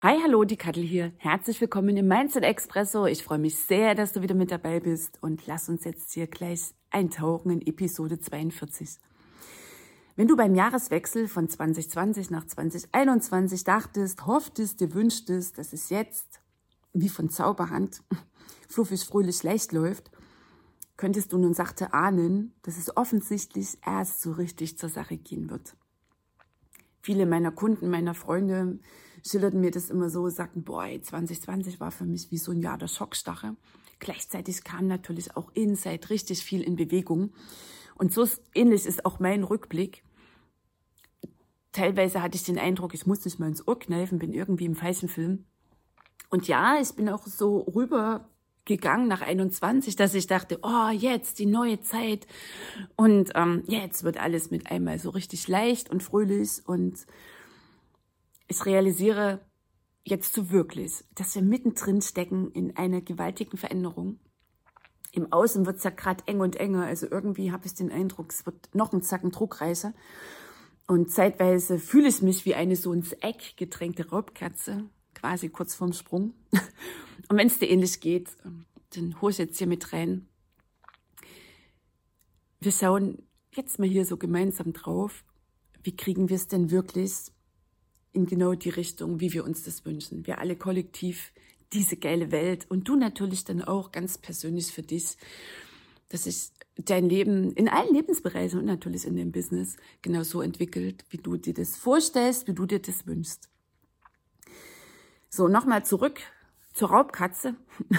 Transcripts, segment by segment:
Hi, hallo, die Kattel hier. Herzlich willkommen im Mindset Expresso. Ich freue mich sehr, dass du wieder mit dabei bist und lass uns jetzt hier gleich eintauchen in Episode 42. Wenn du beim Jahreswechsel von 2020 nach 2021 dachtest, hofftest, dir wünschtest, dass es jetzt wie von Zauberhand fluffig, fröhlich, leicht läuft, könntest du nun sachte ahnen, dass es offensichtlich erst so richtig zur Sache gehen wird. Viele meiner Kunden, meiner Freunde, schilderten mir das immer so, sagten, boah, 2020 war für mich wie so ein Jahr der Schockstache. Gleichzeitig kam natürlich auch Inside richtig viel in Bewegung. Und so ähnlich ist auch mein Rückblick. Teilweise hatte ich den Eindruck, ich muss nicht mal ins Ohr kneifen, bin irgendwie im falschen Film. Und ja, ich bin auch so rüber gegangen nach 21, dass ich dachte, oh, jetzt die neue Zeit und ähm, jetzt wird alles mit einmal so richtig leicht und fröhlich und ich realisiere jetzt so wirklich, dass wir mittendrin stecken in einer gewaltigen Veränderung. Im Außen wird es ja gerade eng und enger. Also irgendwie habe ich den Eindruck, es wird noch ein Zacken Druckreißer. Und zeitweise fühle ich mich wie eine so ins Eck gedrängte Raubkatze, quasi kurz vorm Sprung. Und wenn es dir ähnlich geht, dann hole ich jetzt hier mit rein. Wir schauen jetzt mal hier so gemeinsam drauf. Wie kriegen wir es denn wirklich in genau die Richtung, wie wir uns das wünschen. Wir alle kollektiv diese geile Welt und du natürlich dann auch ganz persönlich für dich, dass sich dein Leben in allen Lebensbereichen und natürlich in dem Business genau so entwickelt, wie du dir das vorstellst, wie du dir das wünschst. So, nochmal zurück zur Raubkatze.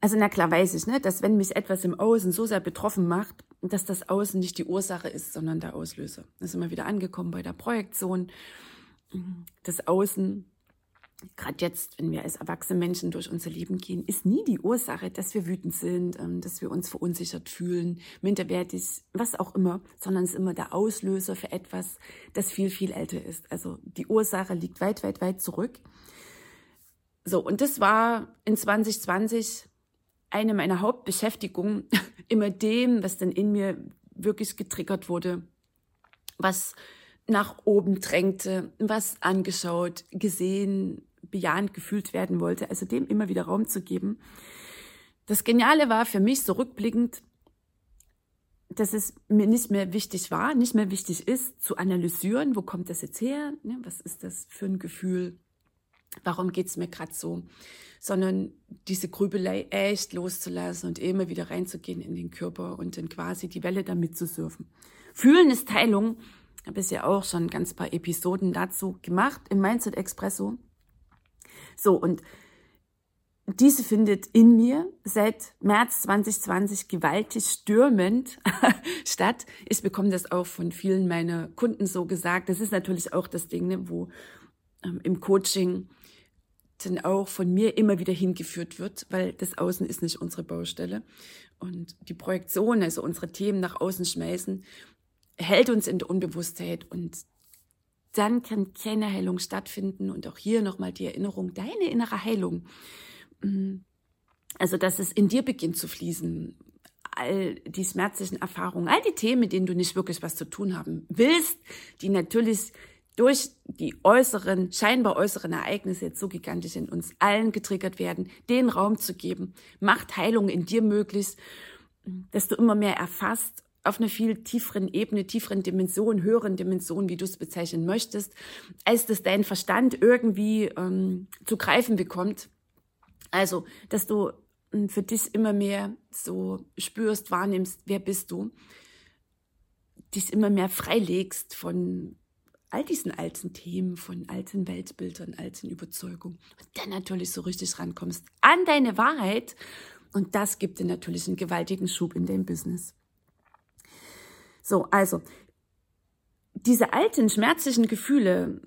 Also na klar weiß ich, ne, dass wenn mich etwas im Außen so sehr betroffen macht, dass das Außen nicht die Ursache ist, sondern der Auslöser. Da sind wir wieder angekommen bei der Projektion das Außen, gerade jetzt, wenn wir als erwachsene Menschen durch unser Leben gehen, ist nie die Ursache, dass wir wütend sind, ähm, dass wir uns verunsichert fühlen, minderwertig, was auch immer, sondern es ist immer der Auslöser für etwas, das viel, viel älter ist. Also die Ursache liegt weit, weit, weit zurück. So, und das war in 2020 eine meiner Hauptbeschäftigungen, immer dem, was dann in mir wirklich getriggert wurde, was nach oben drängte, was angeschaut, gesehen, bejahend gefühlt werden wollte, also dem immer wieder Raum zu geben. Das Geniale war für mich so rückblickend, dass es mir nicht mehr wichtig war, nicht mehr wichtig ist, zu analysieren, wo kommt das jetzt her, ne? was ist das für ein Gefühl, warum geht's mir gerade so, sondern diese Grübelei echt loszulassen und immer wieder reinzugehen in den Körper und dann quasi die Welle damit zu surfen. Fühlen ist Teilung habe es ja auch schon ganz paar Episoden dazu gemacht im Mindset Expresso. So, und diese findet in mir seit März 2020 gewaltig stürmend statt. Ich bekomme das auch von vielen meiner Kunden so gesagt. Das ist natürlich auch das Ding, ne, wo ähm, im Coaching dann auch von mir immer wieder hingeführt wird, weil das Außen ist nicht unsere Baustelle. Und die Projektion, also unsere Themen nach außen schmeißen, hält uns in der Unbewusstheit und dann kann keine Heilung stattfinden und auch hier nochmal die Erinnerung, deine innere Heilung. Mm, also, dass es in dir beginnt zu fließen. All die schmerzlichen Erfahrungen, all die Themen, mit denen du nicht wirklich was zu tun haben willst, die natürlich durch die äußeren, scheinbar äußeren Ereignisse jetzt so gigantisch in uns allen getriggert werden, den Raum zu geben, macht Heilung in dir möglich, dass du immer mehr erfasst auf einer viel tieferen Ebene, tieferen Dimension, höheren Dimension, wie du es bezeichnen möchtest, als dass dein Verstand irgendwie ähm, zu greifen bekommt. Also, dass du ähm, für dich immer mehr so spürst, wahrnimmst, wer bist du, dich immer mehr freilegst von all diesen alten Themen, von alten Weltbildern, alten Überzeugungen und dann natürlich so richtig rankommst an deine Wahrheit und das gibt dir natürlich einen gewaltigen Schub in dein Business. So, also diese alten schmerzlichen Gefühle,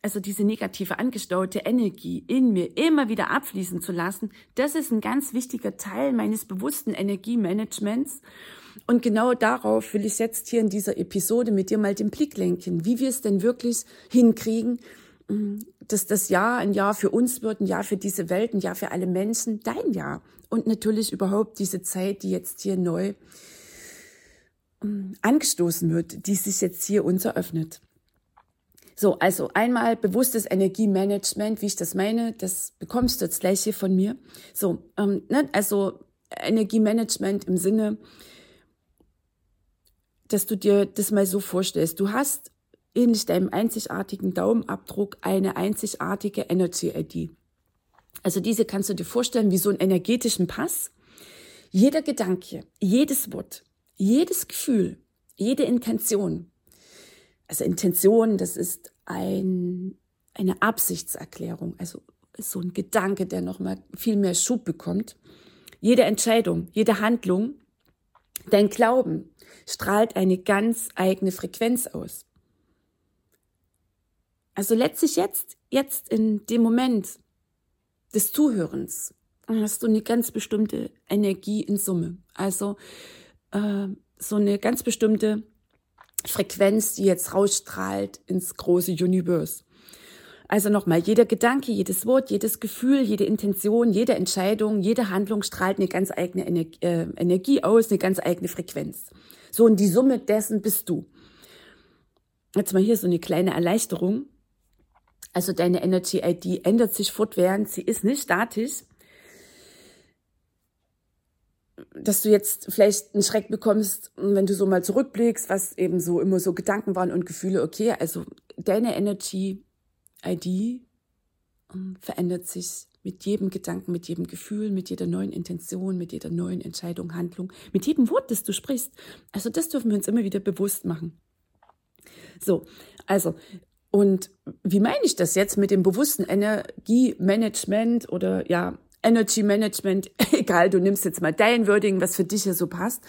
also diese negative angestaute Energie in mir immer wieder abfließen zu lassen, das ist ein ganz wichtiger Teil meines bewussten Energiemanagements. Und genau darauf will ich jetzt hier in dieser Episode mit dir mal den Blick lenken, wie wir es denn wirklich hinkriegen, dass das Jahr ein Jahr für uns wird, ein Jahr für diese Welt, ein Jahr für alle Menschen, dein Jahr. Und natürlich überhaupt diese Zeit, die jetzt hier neu angestoßen wird, die sich jetzt hier uns eröffnet. So, also einmal bewusstes Energiemanagement, wie ich das meine, das bekommst du jetzt gleich hier von mir. So, ähm, ne, also Energiemanagement im Sinne, dass du dir das mal so vorstellst. Du hast ähnlich deinem einzigartigen Daumenabdruck eine einzigartige Energy ID. Also diese kannst du dir vorstellen wie so einen energetischen Pass. Jeder Gedanke, jedes Wort, jedes Gefühl, jede Intention, also Intention, das ist ein, eine Absichtserklärung, also so ein Gedanke, der nochmal viel mehr Schub bekommt. Jede Entscheidung, jede Handlung, dein Glauben strahlt eine ganz eigene Frequenz aus. Also letztlich jetzt, jetzt in dem Moment des Zuhörens hast du eine ganz bestimmte Energie in Summe. Also äh, so eine ganz bestimmte Frequenz, die jetzt rausstrahlt ins große Universe. Also nochmal, jeder Gedanke, jedes Wort, jedes Gefühl, jede Intention, jede Entscheidung, jede Handlung strahlt eine ganz eigene Energie, äh, Energie aus, eine ganz eigene Frequenz. So, und die Summe dessen bist du. Jetzt mal hier so eine kleine Erleichterung. Also deine Energy ID ändert sich fortwährend, sie ist nicht statisch, dass du jetzt vielleicht einen Schreck bekommst, wenn du so mal zurückblickst, was eben so immer so Gedanken waren und Gefühle. Okay, also deine Energy ID ähm, verändert sich mit jedem Gedanken, mit jedem Gefühl, mit jeder neuen Intention, mit jeder neuen Entscheidung, Handlung, mit jedem Wort, das du sprichst. Also das dürfen wir uns immer wieder bewusst machen. So, also und wie meine ich das jetzt mit dem bewussten Energiemanagement oder ja, Energy Management, egal, du nimmst jetzt mal dein Wording, was für dich hier so passt.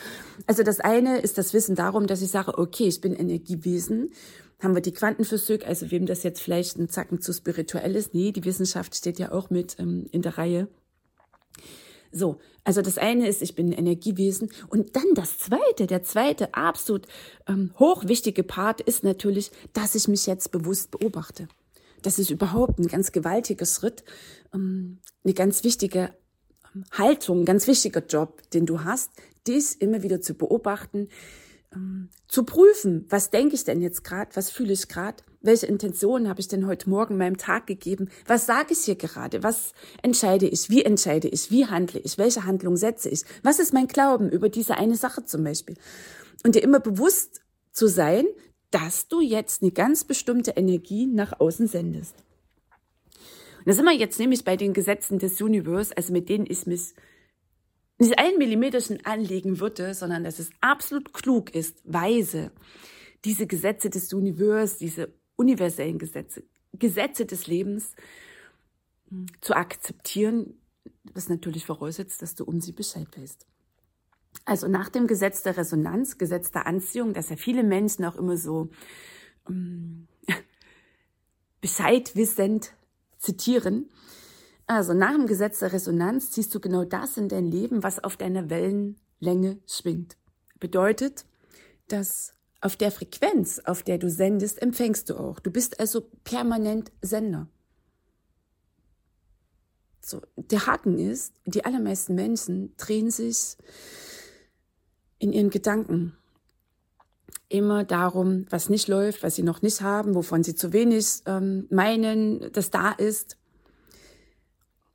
Also das eine ist das Wissen darum, dass ich sage, okay, ich bin Energiewesen. Haben wir die Quantenphysik, also wem das jetzt vielleicht ein Zacken zu spirituell ist. Nee, die Wissenschaft steht ja auch mit ähm, in der Reihe. So, also das eine ist, ich bin ein Energiewesen. Und dann das zweite, der zweite absolut ähm, hochwichtige Part ist natürlich, dass ich mich jetzt bewusst beobachte. Das ist überhaupt ein ganz gewaltiger Schritt, eine ganz wichtige ähm, Haltung, ganz wichtiger Job, den du hast, dies immer wieder zu beobachten, ähm, zu prüfen, was denke ich denn jetzt gerade, was fühle ich gerade, welche Intentionen habe ich denn heute Morgen meinem Tag gegeben, was sage ich hier gerade, was entscheide ich, wie entscheide ich, wie handle ich, welche Handlung setze ich, was ist mein Glauben über diese eine Sache zum Beispiel. Und dir immer bewusst zu sein, dass du jetzt eine ganz bestimmte Energie nach außen sendest. Und da sind wir jetzt nämlich bei den Gesetzen des Universe, also mit denen ich mich nicht einen Millimeterchen anlegen würde, sondern dass es absolut klug ist, weise, diese Gesetze des Universe, diese universellen Gesetze, Gesetze des Lebens zu akzeptieren, was natürlich voraussetzt, dass du um sie Bescheid weißt. Also nach dem Gesetz der Resonanz, Gesetz der Anziehung, dass ja viele Menschen auch immer so ähm, bescheidwissend zitieren. Also nach dem Gesetz der Resonanz ziehst du genau das in dein Leben, was auf deiner Wellenlänge schwingt. Bedeutet, dass auf der Frequenz, auf der du sendest, empfängst du auch. Du bist also permanent Sender. So, der Haken ist, die allermeisten Menschen drehen sich in ihren Gedanken immer darum, was nicht läuft, was sie noch nicht haben, wovon sie zu wenig ähm, meinen, dass da ist,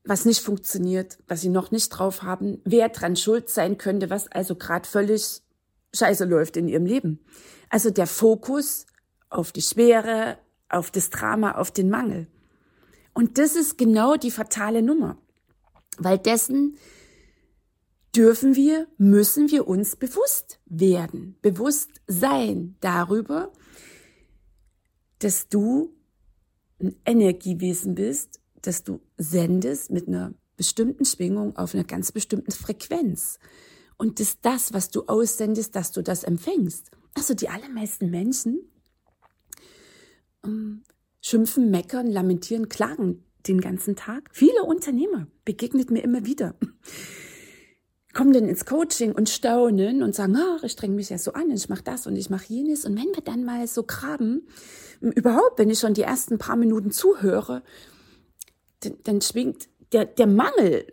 was nicht funktioniert, was sie noch nicht drauf haben, wer dran schuld sein könnte, was also gerade völlig scheiße läuft in ihrem Leben. Also der Fokus auf die Schwere, auf das Drama, auf den Mangel. Und das ist genau die fatale Nummer, weil dessen dürfen wir, müssen wir uns bewusst werden, bewusst sein darüber, dass du ein Energiewesen bist, dass du sendest mit einer bestimmten Schwingung auf einer ganz bestimmten Frequenz. Und dass das, was du aussendest, dass du das empfängst. Also die allermeisten Menschen ähm, schimpfen, meckern, lamentieren, klagen den ganzen Tag. Viele Unternehmer begegnet mir immer wieder. Kommen dann ins Coaching und staunen und sagen, ach, ich streng mich ja so an, ich mache das und ich mache jenes. Und wenn wir dann mal so graben, überhaupt, wenn ich schon die ersten paar Minuten zuhöre, dann, dann schwingt der, der Mangel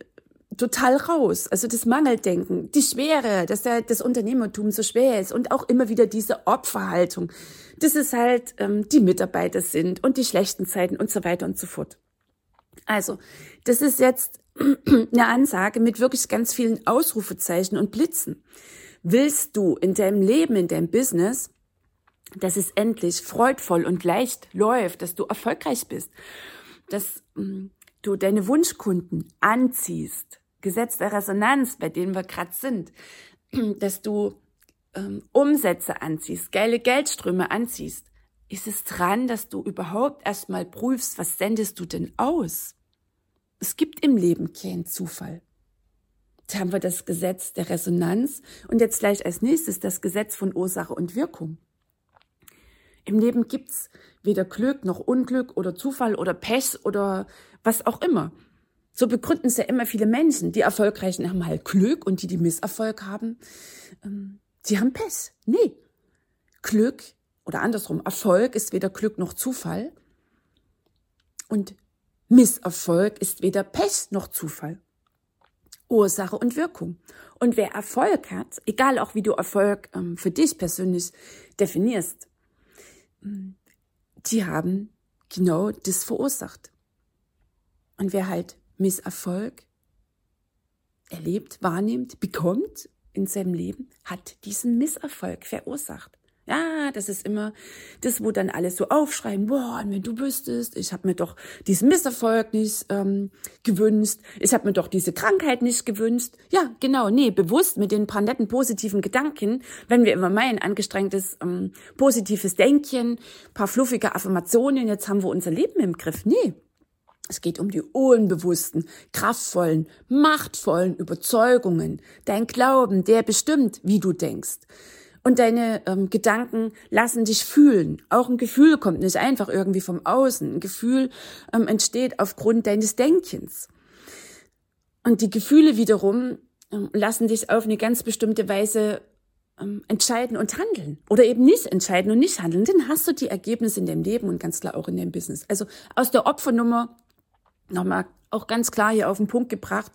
total raus. Also das Mangeldenken, die Schwere, dass der, das Unternehmertum so schwer ist und auch immer wieder diese Opferhaltung, dass es halt ähm, die Mitarbeiter sind und die schlechten Zeiten und so weiter und so fort. Also, das ist jetzt eine Ansage mit wirklich ganz vielen Ausrufezeichen und Blitzen. Willst du in deinem Leben, in deinem Business, dass es endlich freudvoll und leicht läuft, dass du erfolgreich bist, dass mm, du deine Wunschkunden anziehst, Gesetz der Resonanz, bei denen wir gerade sind, dass du ähm, Umsätze anziehst, geile Geldströme anziehst, ist es dran, dass du überhaupt erstmal prüfst, was sendest du denn aus? Es gibt im Leben keinen Zufall. Da haben wir das Gesetz der Resonanz und jetzt gleich als nächstes das Gesetz von Ursache und Wirkung. Im Leben gibt's weder Glück noch Unglück oder Zufall oder Pech oder was auch immer. So begründen es ja immer viele Menschen. Die Erfolgreichen haben halt Glück und die, die Misserfolg haben, ähm, die haben Pech. Nee. Glück oder andersrum, Erfolg ist weder Glück noch Zufall. Und Misserfolg ist weder Pech noch Zufall. Ursache und Wirkung. Und wer Erfolg hat, egal auch wie du Erfolg ähm, für dich persönlich definierst, die haben genau das verursacht. Und wer halt Misserfolg erlebt, wahrnimmt, bekommt in seinem Leben, hat diesen Misserfolg verursacht. Ja, das ist immer das, wo dann alle so aufschreiben, boah, wenn du wüsstest, ich habe mir doch diesen Misserfolg nicht ähm, gewünscht, ich habe mir doch diese Krankheit nicht gewünscht. Ja, genau, nee, bewusst mit den paar netten positiven Gedanken, wenn wir immer meinen, angestrengtes ähm, positives Denken, paar fluffige Affirmationen, jetzt haben wir unser Leben im Griff. Nee, es geht um die unbewussten, kraftvollen, machtvollen Überzeugungen, dein Glauben, der bestimmt, wie du denkst. Und deine ähm, Gedanken lassen dich fühlen. Auch ein Gefühl kommt nicht einfach irgendwie vom Außen. Ein Gefühl ähm, entsteht aufgrund deines Denkens. Und die Gefühle wiederum ähm, lassen dich auf eine ganz bestimmte Weise ähm, entscheiden und handeln. Oder eben nicht entscheiden und nicht handeln. Dann hast du die Ergebnisse in deinem Leben und ganz klar auch in deinem Business. Also aus der Opfernummer nochmal auch ganz klar hier auf den Punkt gebracht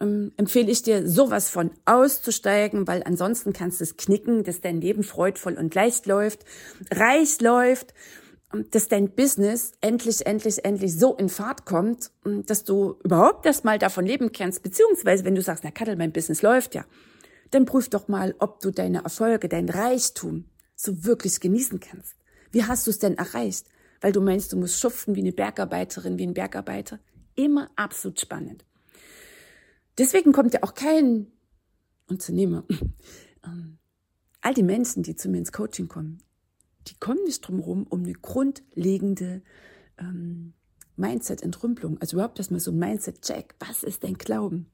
ähm, empfehle ich dir, sowas von auszusteigen, weil ansonsten kannst du es knicken, dass dein Leben freudvoll und leicht läuft, reich läuft, dass dein Business endlich, endlich, endlich so in Fahrt kommt, dass du überhaupt erst mal davon leben kannst, beziehungsweise wenn du sagst, na Kattel, mein Business läuft ja, dann prüf doch mal, ob du deine Erfolge, dein Reichtum so wirklich genießen kannst. Wie hast du es denn erreicht? Weil du meinst, du musst schuften wie eine Bergarbeiterin, wie ein Bergarbeiter. Immer absolut spannend. Deswegen kommt ja auch kein Unternehmer. Ähm, all die Menschen, die zu mir ins Coaching kommen, die kommen nicht drum herum, um eine grundlegende ähm, Mindset-Entrümpelung, also überhaupt erstmal so ein Mindset-Check. Was ist dein Glauben?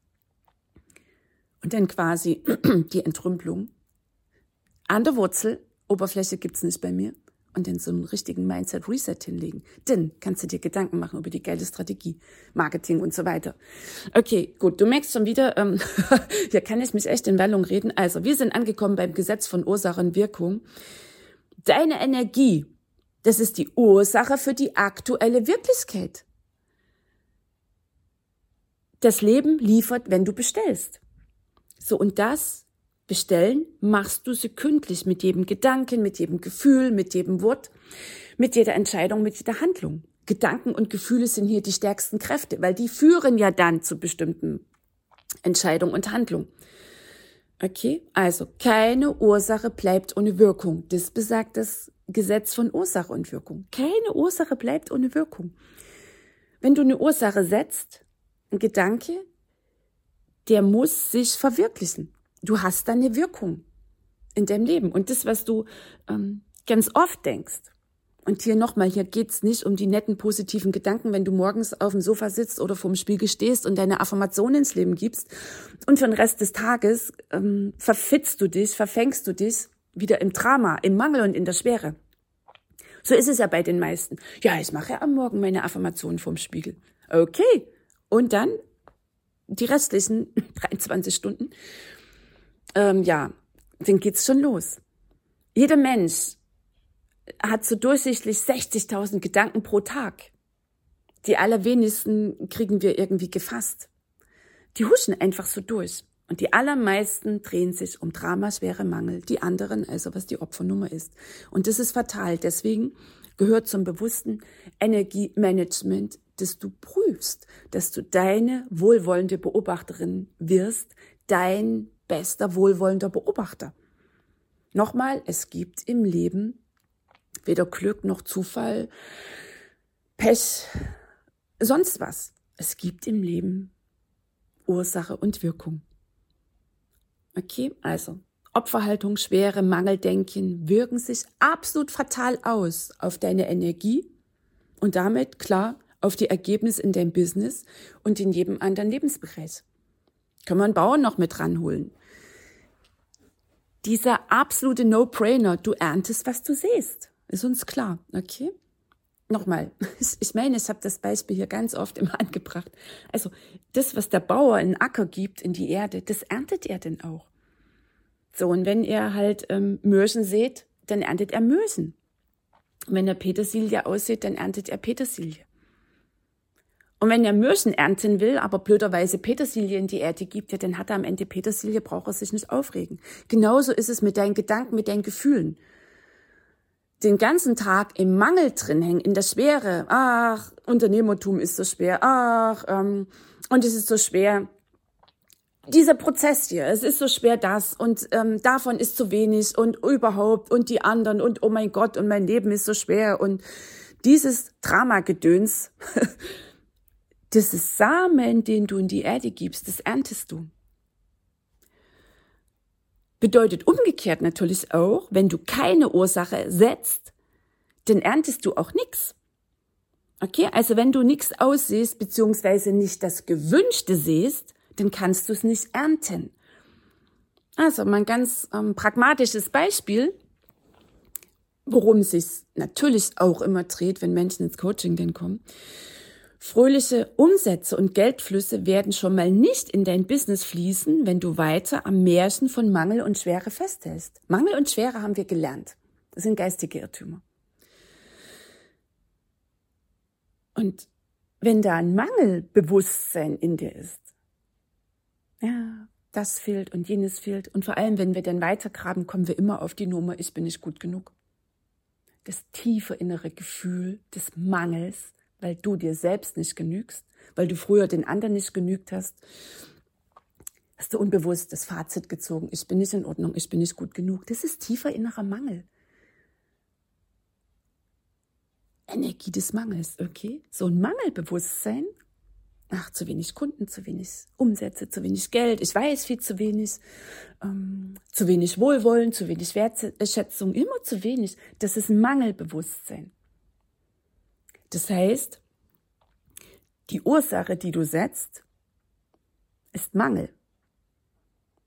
Und dann quasi die Entrümpelung. An der Wurzel, Oberfläche gibt's nicht bei mir und dann so einen richtigen Mindset-Reset hinlegen. Dann kannst du dir Gedanken machen über die geile Strategie, Marketing und so weiter. Okay, gut, du merkst schon wieder, ähm, hier kann ich mich echt in Wellung reden. Also, wir sind angekommen beim Gesetz von Ursache und Wirkung. Deine Energie, das ist die Ursache für die aktuelle Wirklichkeit. Das Leben liefert, wenn du bestellst. So, und das bestellen, machst du sekündlich mit jedem Gedanken, mit jedem Gefühl, mit jedem Wort, mit jeder Entscheidung, mit jeder Handlung. Gedanken und Gefühle sind hier die stärksten Kräfte, weil die führen ja dann zu bestimmten Entscheidungen und Handlungen. Okay, also keine Ursache bleibt ohne Wirkung. Das besagt das Gesetz von Ursache und Wirkung. Keine Ursache bleibt ohne Wirkung. Wenn du eine Ursache setzt, ein Gedanke, der muss sich verwirklichen du hast dann eine Wirkung in deinem Leben. Und das, was du ähm, ganz oft denkst, und hier nochmal, hier geht's nicht um die netten positiven Gedanken, wenn du morgens auf dem Sofa sitzt oder vorm Spiegel stehst und deine Affirmation ins Leben gibst und für den Rest des Tages ähm, verfitzt du dich, verfängst du dich wieder im Drama, im Mangel und in der Schwere. So ist es ja bei den meisten. Ja, ich mache ja am Morgen meine Affirmationen vom Spiegel. Okay. Und dann die restlichen 23 Stunden, ähm, ja, dann geht's schon los. Jeder Mensch hat so durchsichtlich 60.000 Gedanken pro Tag. Die allerwenigsten kriegen wir irgendwie gefasst. Die huschen einfach so durch. Und die allermeisten drehen sich um Drama, schwere Mangel, die anderen also, was die Opfernummer ist. Und das ist fatal. Deswegen gehört zum bewussten Energiemanagement, dass du prüfst, dass du deine wohlwollende Beobachterin wirst, dein bester wohlwollender Beobachter. Nochmal, es gibt im Leben weder Glück noch Zufall, Pech, sonst was. Es gibt im Leben Ursache und Wirkung. Okay, also Opferhaltung, Schwere, Mangeldenken wirken sich absolut fatal aus auf deine Energie und damit klar auf die Ergebnisse in deinem Business und in jedem anderen Lebensbereich. Kann man Bauern noch mit ranholen. Dieser absolute No-Brainer, du erntest, was du siehst. Ist uns klar, okay? Nochmal, ich meine, ich habe das Beispiel hier ganz oft immer angebracht. Also das, was der Bauer in den Acker gibt, in die Erde, das erntet er denn auch. So, und wenn er halt ähm, Möhrchen sät, dann erntet er Möhrchen. wenn er Petersilie aussät, dann erntet er Petersilie. Und wenn er Möhrchen ernten will, aber blöderweise Petersilie in die Erde gibt, ja, dann hat er am Ende Petersilie, braucht er sich nicht aufregen. Genauso ist es mit deinen Gedanken, mit deinen Gefühlen. Den ganzen Tag im Mangel drin hängen, in der Schwere. Ach, Unternehmertum ist so schwer. Ach, ähm, und es ist so schwer. Dieser Prozess hier, es ist so schwer das und ähm, davon ist zu wenig und überhaupt und die anderen und oh mein Gott und mein Leben ist so schwer und dieses Dramagedöns Das ist Samen, den du in die Erde gibst, das erntest du. Bedeutet umgekehrt natürlich auch, wenn du keine Ursache setzt, dann erntest du auch nichts. Okay, also wenn du nichts aussiehst, beziehungsweise nicht das Gewünschte siehst, dann kannst du es nicht ernten. Also mal ein ganz ähm, pragmatisches Beispiel, worum es sich natürlich auch immer dreht, wenn Menschen ins Coaching denn kommen. Fröhliche Umsätze und Geldflüsse werden schon mal nicht in dein Business fließen, wenn du weiter am Märchen von Mangel und Schwere festhältst. Mangel und Schwere haben wir gelernt. Das sind geistige Irrtümer. Und wenn da ein Mangelbewusstsein in dir ist, ja, das fehlt und jenes fehlt. Und vor allem, wenn wir dann weitergraben, kommen wir immer auf die Nummer, ich bin nicht gut genug. Das tiefe innere Gefühl des Mangels, weil du dir selbst nicht genügst, weil du früher den anderen nicht genügt hast, hast du unbewusst das Fazit gezogen, ich bin nicht in Ordnung, ich bin nicht gut genug. Das ist tiefer innerer Mangel. Energie des Mangels, okay? So ein Mangelbewusstsein, ach, zu wenig Kunden, zu wenig Umsätze, zu wenig Geld, ich weiß viel zu wenig, ähm, zu wenig Wohlwollen, zu wenig Wertschätzung, immer zu wenig. Das ist ein Mangelbewusstsein. Das heißt, die Ursache, die du setzt, ist Mangel.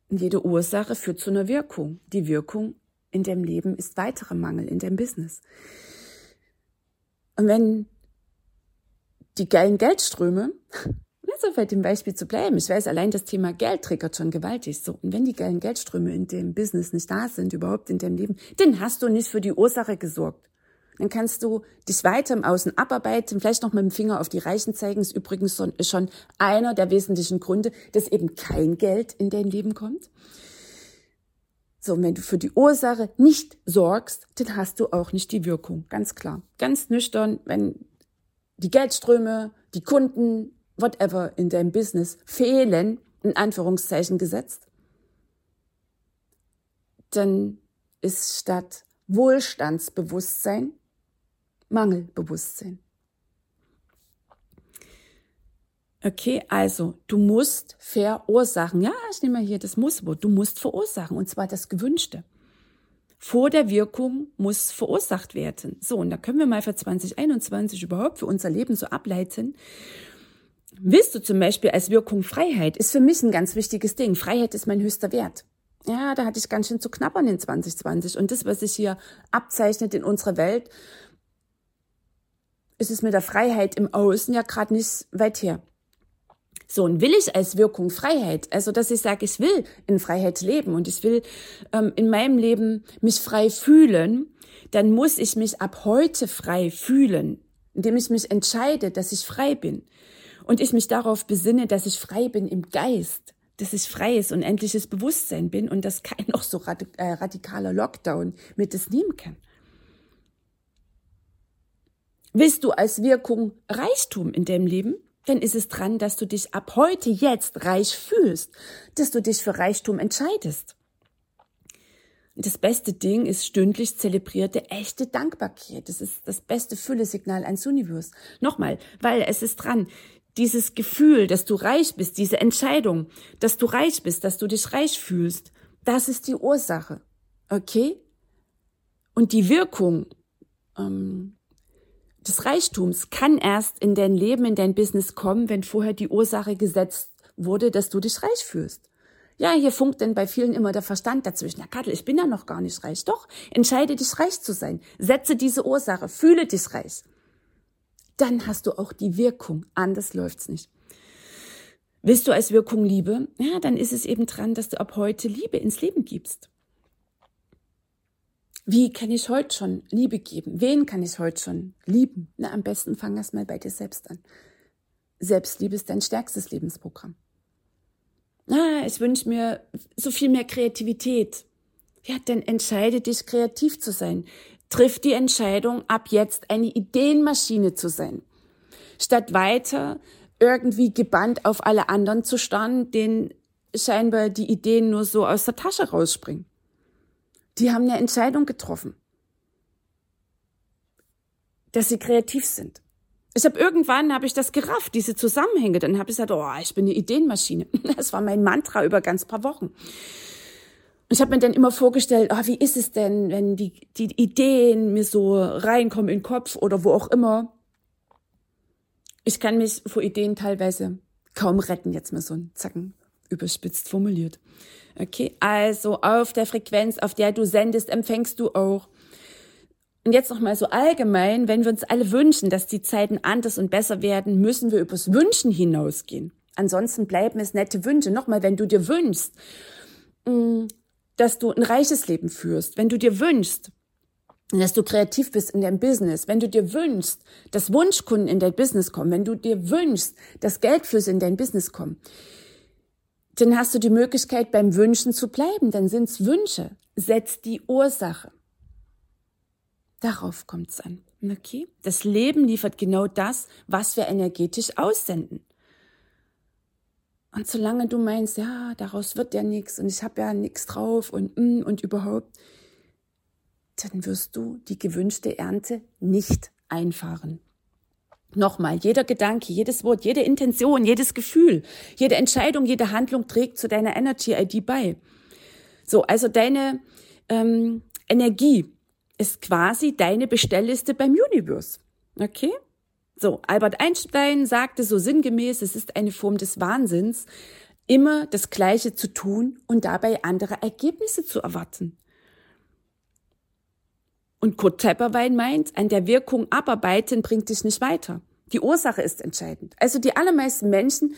Und jede Ursache führt zu einer Wirkung. Die Wirkung in deinem Leben ist weitere Mangel in deinem Business. Und wenn die geilen Geldströme, so bei dem Beispiel zu bleiben, ich weiß, allein das Thema Geld triggert schon gewaltig so. Und wenn die geilen Geldströme in dem Business nicht da sind, überhaupt in deinem Leben, dann hast du nicht für die Ursache gesorgt. Dann kannst du dich weiter im Außen abarbeiten, vielleicht noch mit dem Finger auf die Reichen zeigen. Ist übrigens schon einer der wesentlichen Gründe, dass eben kein Geld in dein Leben kommt. So, und wenn du für die Ursache nicht sorgst, dann hast du auch nicht die Wirkung. Ganz klar. Ganz nüchtern, wenn die Geldströme, die Kunden, whatever in deinem Business fehlen, in Anführungszeichen gesetzt, dann ist statt Wohlstandsbewusstsein Mangelbewusstsein. Okay, also du musst verursachen. Ja, ich nehme mal hier das Musswort. Du musst verursachen und zwar das Gewünschte. Vor der Wirkung muss verursacht werden. So, und da können wir mal für 2021 überhaupt für unser Leben so ableiten. Willst du zum Beispiel als Wirkung Freiheit? Ist für mich ein ganz wichtiges Ding. Freiheit ist mein höchster Wert. ja, da hatte ich ganz schön zu knabbern in 2020. Und das, was sich hier abzeichnet in unserer Welt, ist es mit der Freiheit im Außen ja gerade nicht weit her. So, und will ich als Wirkung Freiheit, also dass ich sage, ich will in Freiheit leben und ich will ähm, in meinem Leben mich frei fühlen, dann muss ich mich ab heute frei fühlen, indem ich mich entscheide, dass ich frei bin und ich mich darauf besinne, dass ich frei bin im Geist, dass ich freies, unendliches Bewusstsein bin und dass kein noch so äh, radikaler Lockdown mit das nehmen kann. Willst du als Wirkung Reichtum in deinem Leben? Dann ist es dran, dass du dich ab heute jetzt reich fühlst, dass du dich für Reichtum entscheidest. Das beste Ding ist stündlich zelebrierte echte Dankbarkeit. Das ist das beste Füllesignal ans Universum. Nochmal, weil es ist dran dieses Gefühl, dass du reich bist, diese Entscheidung, dass du reich bist, dass du dich reich fühlst, das ist die Ursache. Okay? Und die Wirkung ähm, des Reichtums kann erst in dein Leben, in dein Business kommen, wenn vorher die Ursache gesetzt wurde, dass du dich reich fühlst. Ja, hier funkt denn bei vielen immer der Verstand dazwischen. Ja, Kattel, ich bin ja noch gar nicht reich. Doch, entscheide dich reich zu sein. Setze diese Ursache, fühle dich reich dann hast du auch die Wirkung. Anders läuft's nicht. Willst du als Wirkung Liebe? Ja, dann ist es eben dran, dass du ab heute Liebe ins Leben gibst. Wie kann ich heute schon Liebe geben? Wen kann ich heute schon lieben? Na, am besten fang erst mal bei dir selbst an. Selbstliebe ist dein stärkstes Lebensprogramm. Ah, ich wünsche mir so viel mehr Kreativität. Ja, dann entscheide dich, kreativ zu sein trifft die Entscheidung, ab jetzt eine Ideenmaschine zu sein. Statt weiter irgendwie gebannt auf alle anderen zu starren, denen scheinbar die Ideen nur so aus der Tasche rausspringen. Die haben eine Entscheidung getroffen, dass sie kreativ sind. Ich habe irgendwann habe ich das gerafft, diese Zusammenhänge. Dann habe ich gesagt, oh, ich bin eine Ideenmaschine. Das war mein Mantra über ganz paar Wochen ich habe mir dann immer vorgestellt, ah, wie ist es denn, wenn die, die Ideen mir so reinkommen in den Kopf oder wo auch immer. Ich kann mich vor Ideen teilweise kaum retten, jetzt mal so ein Zacken überspitzt formuliert. Okay, also auf der Frequenz, auf der du sendest, empfängst du auch. Und jetzt noch mal so allgemein, wenn wir uns alle wünschen, dass die Zeiten anders und besser werden, müssen wir übers Wünschen hinausgehen. Ansonsten bleiben es nette Wünsche. Nochmal, wenn du dir wünschst, mm, dass du ein reiches Leben führst, wenn du dir wünschst, dass du kreativ bist in deinem Business, wenn du dir wünschst, dass Wunschkunden in dein Business kommen, wenn du dir wünschst, dass Geldflüsse in dein Business kommen, dann hast du die Möglichkeit, beim Wünschen zu bleiben. Dann sind's Wünsche. Setz die Ursache. Darauf kommt's an. Okay? Das Leben liefert genau das, was wir energetisch aussenden. Und solange du meinst, ja, daraus wird ja nichts und ich habe ja nichts drauf und mm, und überhaupt, dann wirst du die gewünschte Ernte nicht einfahren. Nochmal, jeder Gedanke, jedes Wort, jede Intention, jedes Gefühl, jede Entscheidung, jede Handlung trägt zu deiner Energy ID bei. So, also deine ähm, Energie ist quasi deine Bestellliste beim Universe. Okay? So, Albert Einstein sagte so sinngemäß, es ist eine Form des Wahnsinns, immer das Gleiche zu tun und dabei andere Ergebnisse zu erwarten. Und Kurt Tepperwein meint, an der Wirkung abarbeiten bringt dich nicht weiter. Die Ursache ist entscheidend. Also die allermeisten Menschen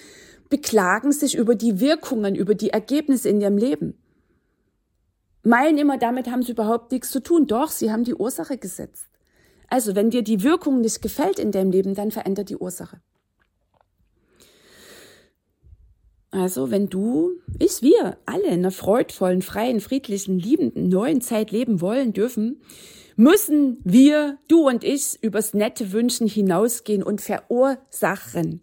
beklagen sich über die Wirkungen, über die Ergebnisse in ihrem Leben. Meinen immer, damit haben sie überhaupt nichts zu tun. Doch, sie haben die Ursache gesetzt. Also, wenn dir die Wirkung nicht gefällt in deinem Leben, dann verändert die Ursache. Also, wenn du, ich, wir alle in einer freudvollen, freien, friedlichen, liebenden, neuen Zeit leben wollen dürfen, müssen wir, du und ich, übers nette Wünschen hinausgehen und verursachen.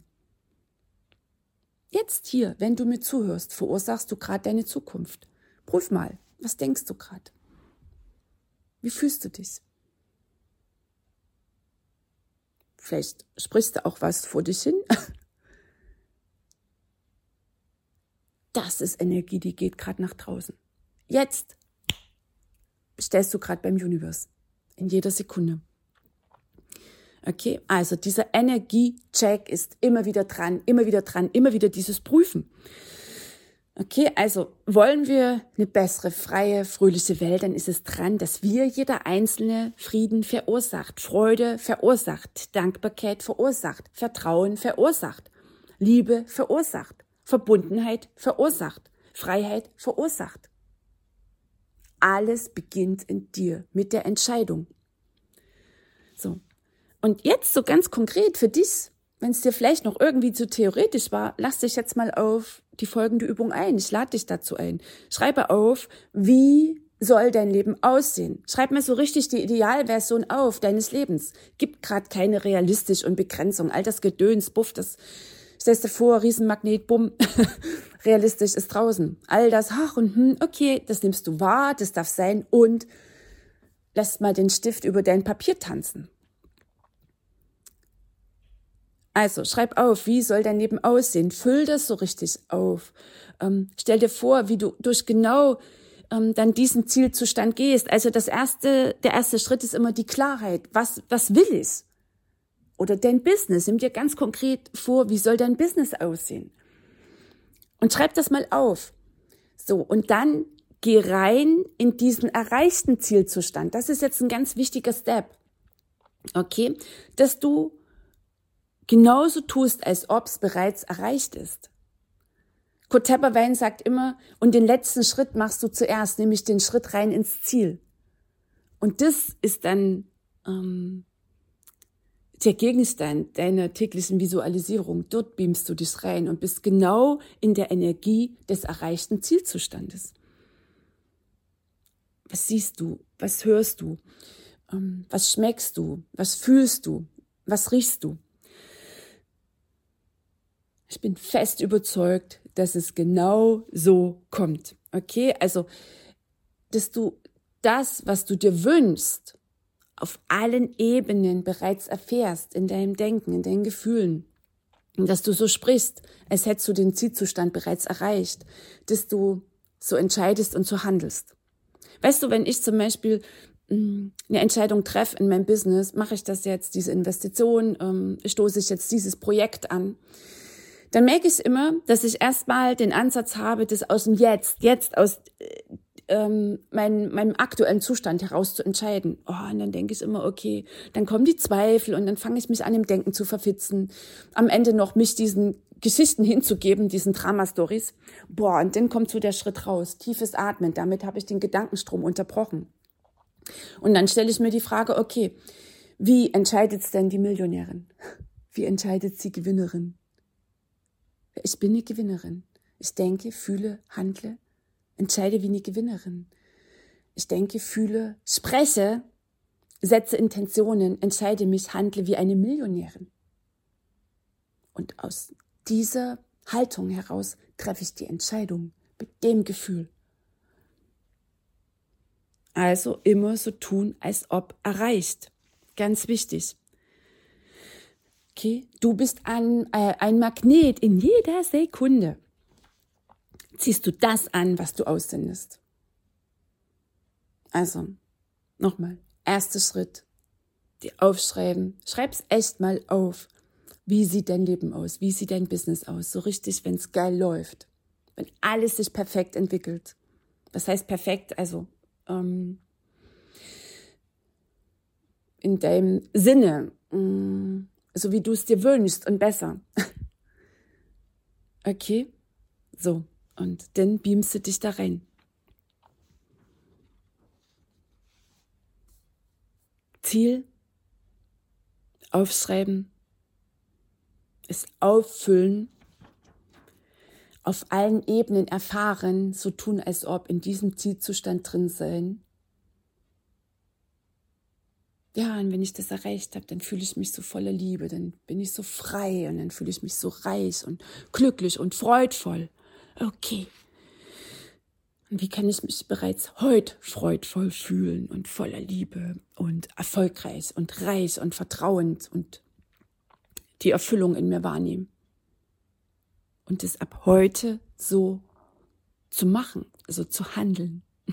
Jetzt hier, wenn du mir zuhörst, verursachst du gerade deine Zukunft. Prüf mal, was denkst du gerade? Wie fühlst du dich? Vielleicht sprichst du auch was vor dich hin. Das ist Energie, die geht gerade nach draußen. Jetzt stellst du gerade beim Universe. In jeder Sekunde. Okay, also dieser Energiecheck ist immer wieder dran, immer wieder dran, immer wieder dieses Prüfen. Okay, also wollen wir eine bessere, freie, fröhliche Welt, dann ist es dran, dass wir jeder einzelne Frieden verursacht, Freude verursacht, Dankbarkeit verursacht, Vertrauen verursacht, Liebe verursacht, Verbundenheit verursacht, Freiheit verursacht. Alles beginnt in dir mit der Entscheidung. So. Und jetzt so ganz konkret für dich, wenn es dir vielleicht noch irgendwie zu theoretisch war, lass dich jetzt mal auf die folgende Übung ein. Ich lade dich dazu ein. Schreibe auf, wie soll dein Leben aussehen? Schreib mir so richtig die Idealversion auf deines Lebens. Gibt gerade keine realistisch und Begrenzung. All das Gedöns, buff, das stellst du vor, Riesenmagnet, bumm, realistisch ist draußen. All das, ach und hm, okay, das nimmst du wahr, das darf sein und lässt mal den Stift über dein Papier tanzen. Also schreib auf, wie soll dein Leben aussehen? Füll das so richtig auf. Ähm, stell dir vor, wie du durch genau ähm, dann diesen Zielzustand gehst. Also das erste, der erste Schritt ist immer die Klarheit. Was, was will ich? Oder dein Business. Nimm dir ganz konkret vor, wie soll dein Business aussehen? Und schreib das mal auf. So. Und dann geh rein in diesen erreichten Zielzustand. Das ist jetzt ein ganz wichtiger Step. Okay? Dass du genauso tust, als ob es bereits erreicht ist. Kurt Tepperwein sagt immer, und den letzten Schritt machst du zuerst, nämlich den Schritt rein ins Ziel. Und das ist dann ähm, der Gegenstand deiner täglichen Visualisierung. Dort beamst du dich rein und bist genau in der Energie des erreichten Zielzustandes. Was siehst du? Was hörst du? Ähm, was schmeckst du? Was fühlst du? Was riechst du? Ich bin fest überzeugt, dass es genau so kommt. Okay, also, dass du das, was du dir wünschst, auf allen Ebenen bereits erfährst, in deinem Denken, in deinen Gefühlen. Dass du so sprichst, als hättest du den Zielzustand bereits erreicht, dass du so entscheidest und so handelst. Weißt du, wenn ich zum Beispiel mm, eine Entscheidung treffe in meinem Business, mache ich das jetzt, diese Investition, ähm, stoße ich jetzt dieses Projekt an, dann merke ich immer, dass ich erstmal den Ansatz habe, das aus dem Jetzt, jetzt aus äh, ähm, mein, meinem aktuellen Zustand heraus zu entscheiden. Oh, und dann denke ich immer, okay, dann kommen die Zweifel und dann fange ich mich an, im Denken zu verfitzen. Am Ende noch mich diesen Geschichten hinzugeben, diesen Drama-Stories. Boah, und dann kommt so der Schritt raus, tiefes Atmen. Damit habe ich den Gedankenstrom unterbrochen. Und dann stelle ich mir die Frage, okay, wie entscheidet denn die Millionärin? Wie entscheidet sie Gewinnerin? Ich bin eine Gewinnerin. Ich denke, fühle, handle, entscheide wie eine Gewinnerin. Ich denke, fühle, spreche, setze Intentionen, entscheide mich, handle wie eine Millionärin. Und aus dieser Haltung heraus treffe ich die Entscheidung mit dem Gefühl. Also immer so tun, als ob erreicht. Ganz wichtig. Okay, du bist ein, äh, ein Magnet in jeder Sekunde. Ziehst du das an, was du aussendest. Also, nochmal, erster Schritt, die aufschreiben. Schreib's echt mal auf. Wie sieht dein Leben aus? Wie sieht dein Business aus? So richtig, wenn es geil läuft. Wenn alles sich perfekt entwickelt. Was heißt perfekt? Also, ähm, in deinem Sinne. Ähm, so wie du es dir wünschst und besser. okay? So, und dann beamst du dich da rein. Ziel, aufschreiben, es auffüllen, auf allen Ebenen erfahren, so tun, als ob in diesem Zielzustand drin sein ja, und wenn ich das erreicht habe, dann fühle ich mich so voller Liebe, dann bin ich so frei und dann fühle ich mich so reich und glücklich und freudvoll. Okay. Und wie kann ich mich bereits heute freudvoll fühlen und voller Liebe und erfolgreich und reich und vertrauend und die Erfüllung in mir wahrnehmen? Und es ab heute so zu machen, also zu handeln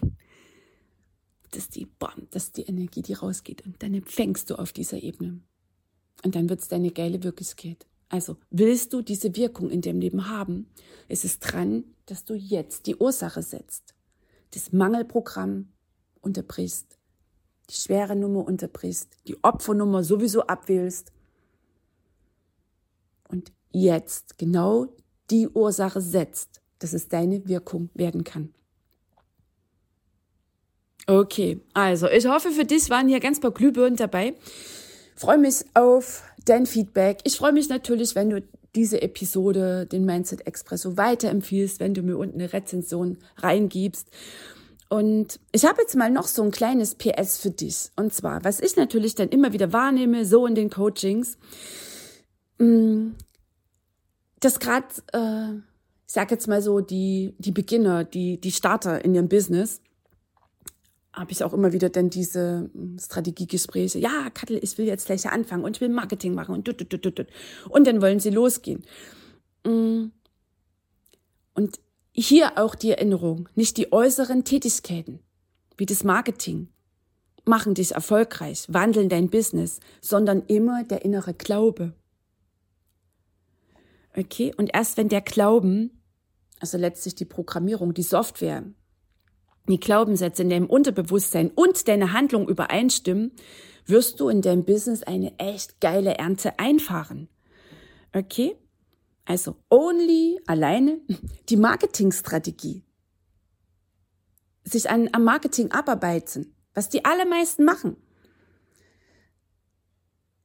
das ist die, bam, das ist die Energie, die rausgeht. Und dann empfängst du auf dieser Ebene. Und dann wird es deine geile Wirklichkeit. Also willst du diese Wirkung in dem Leben haben? Es ist dran, dass du jetzt die Ursache setzt, das Mangelprogramm unterbrichst, die schwere Nummer unterbrichst, die Opfernummer sowieso abwählst und jetzt genau die Ursache setzt, dass es deine Wirkung werden kann. Okay, also ich hoffe, für dich waren hier ganz paar Glühbirnen dabei. Freue mich auf dein Feedback. Ich freue mich natürlich, wenn du diese Episode, den Mindset Expresso, weiterempfiehlst, wenn du mir unten eine Rezension reingibst. Und ich habe jetzt mal noch so ein kleines PS für dich. Und zwar, was ich natürlich dann immer wieder wahrnehme, so in den Coachings, mm, dass gerade, äh, ich sag jetzt mal so, die, die Beginner, die, die Starter in ihrem Business, habe ich auch immer wieder dann diese hm, Strategiegespräche. Ja, Kattel, ich will jetzt gleich anfangen und ich will Marketing machen und tut, tut, tut, tut. und dann wollen sie losgehen. Mm. Und hier auch die Erinnerung, nicht die äußeren Tätigkeiten, wie das Marketing, machen dich erfolgreich, wandeln dein Business, sondern immer der innere Glaube. Okay, und erst wenn der Glauben, also letztlich die Programmierung, die Software, die Glaubenssätze in deinem Unterbewusstsein und deine Handlung übereinstimmen, wirst du in deinem Business eine echt geile Ernte einfahren. Okay? Also only alleine die Marketingstrategie. Sich an, am Marketing abarbeiten, was die allermeisten machen.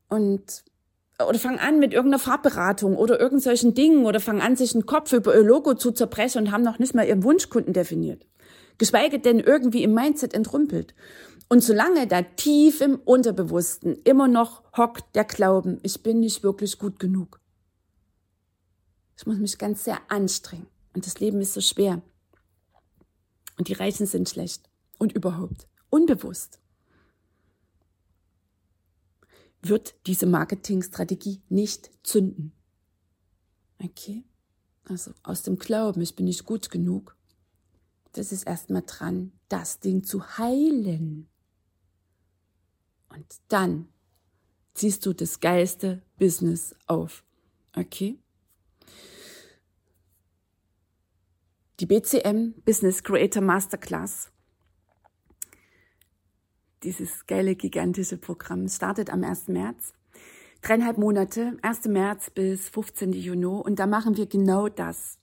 Und oder fang an mit irgendeiner Farbberatung oder irgendwelchen Dingen oder fang an, sich einen Kopf über ihr Logo zu zerbrechen und haben noch nicht mal ihren Wunschkunden definiert geschweige denn irgendwie im Mindset entrümpelt. Und solange da tief im Unterbewussten immer noch hockt der Glauben, ich bin nicht wirklich gut genug. Ich muss mich ganz sehr anstrengen. Und das Leben ist so schwer. Und die Reichen sind schlecht. Und überhaupt. Unbewusst. Wird diese Marketingstrategie nicht zünden. Okay? Also aus dem Glauben, ich bin nicht gut genug, das ist erstmal dran, das Ding zu heilen. Und dann ziehst du das geilste Business auf. Okay? Die BCM Business Creator Masterclass. Dieses geile, gigantische Programm startet am 1. März. Dreieinhalb Monate, 1. März bis 15. Juni. Und da machen wir genau das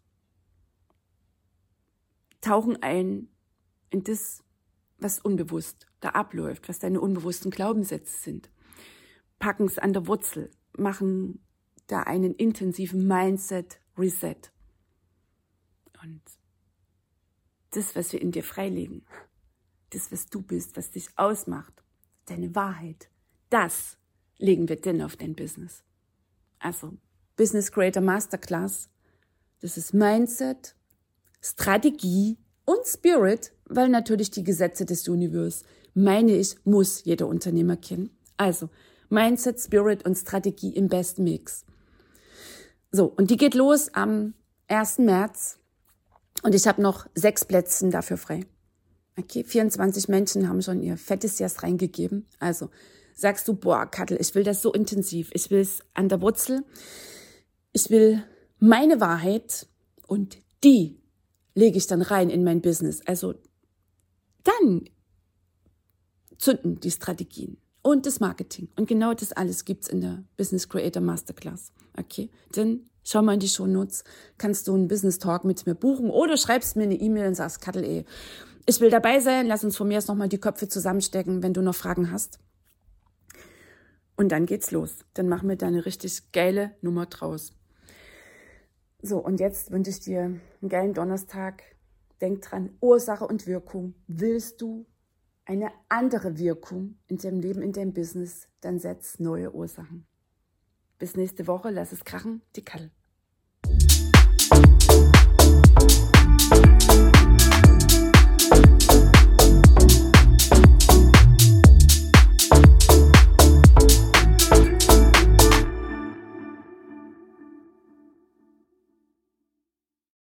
tauchen ein in das, was unbewusst da abläuft, was deine unbewussten Glaubenssätze sind, packen es an der Wurzel, machen da einen intensiven Mindset-Reset. Und das, was wir in dir freilegen, das, was du bist, was dich ausmacht, deine Wahrheit, das legen wir denn auf dein Business. Also, Business Creator Masterclass, das ist Mindset, Strategie und Spirit, weil natürlich die Gesetze des Universums, meine ich, muss jeder Unternehmer kennen. Also Mindset, Spirit und Strategie im besten Mix. So, und die geht los am 1. März und ich habe noch sechs Plätze dafür frei. Okay, 24 Menschen haben schon ihr fettes Jas reingegeben. Also sagst du, boah, Kattel, ich will das so intensiv. Ich will es an der Wurzel. Ich will meine Wahrheit und die lege ich dann rein in mein Business. Also dann zünden die Strategien und das Marketing. Und genau das alles gibt's in der Business Creator Masterclass. Okay, dann schau mal in die Shownotes, kannst du einen Business Talk mit mir buchen oder schreibst mir eine E-Mail und sagst, Kattel, ey, ich will dabei sein, lass uns von mir aus nochmal die Köpfe zusammenstecken, wenn du noch Fragen hast. Und dann geht's los. Dann machen wir da eine richtig geile Nummer draus. So, und jetzt wünsche ich dir einen geilen Donnerstag. Denk dran, Ursache und Wirkung. Willst du eine andere Wirkung in deinem Leben, in deinem Business, dann setz neue Ursachen. Bis nächste Woche, lass es krachen, die Kalle.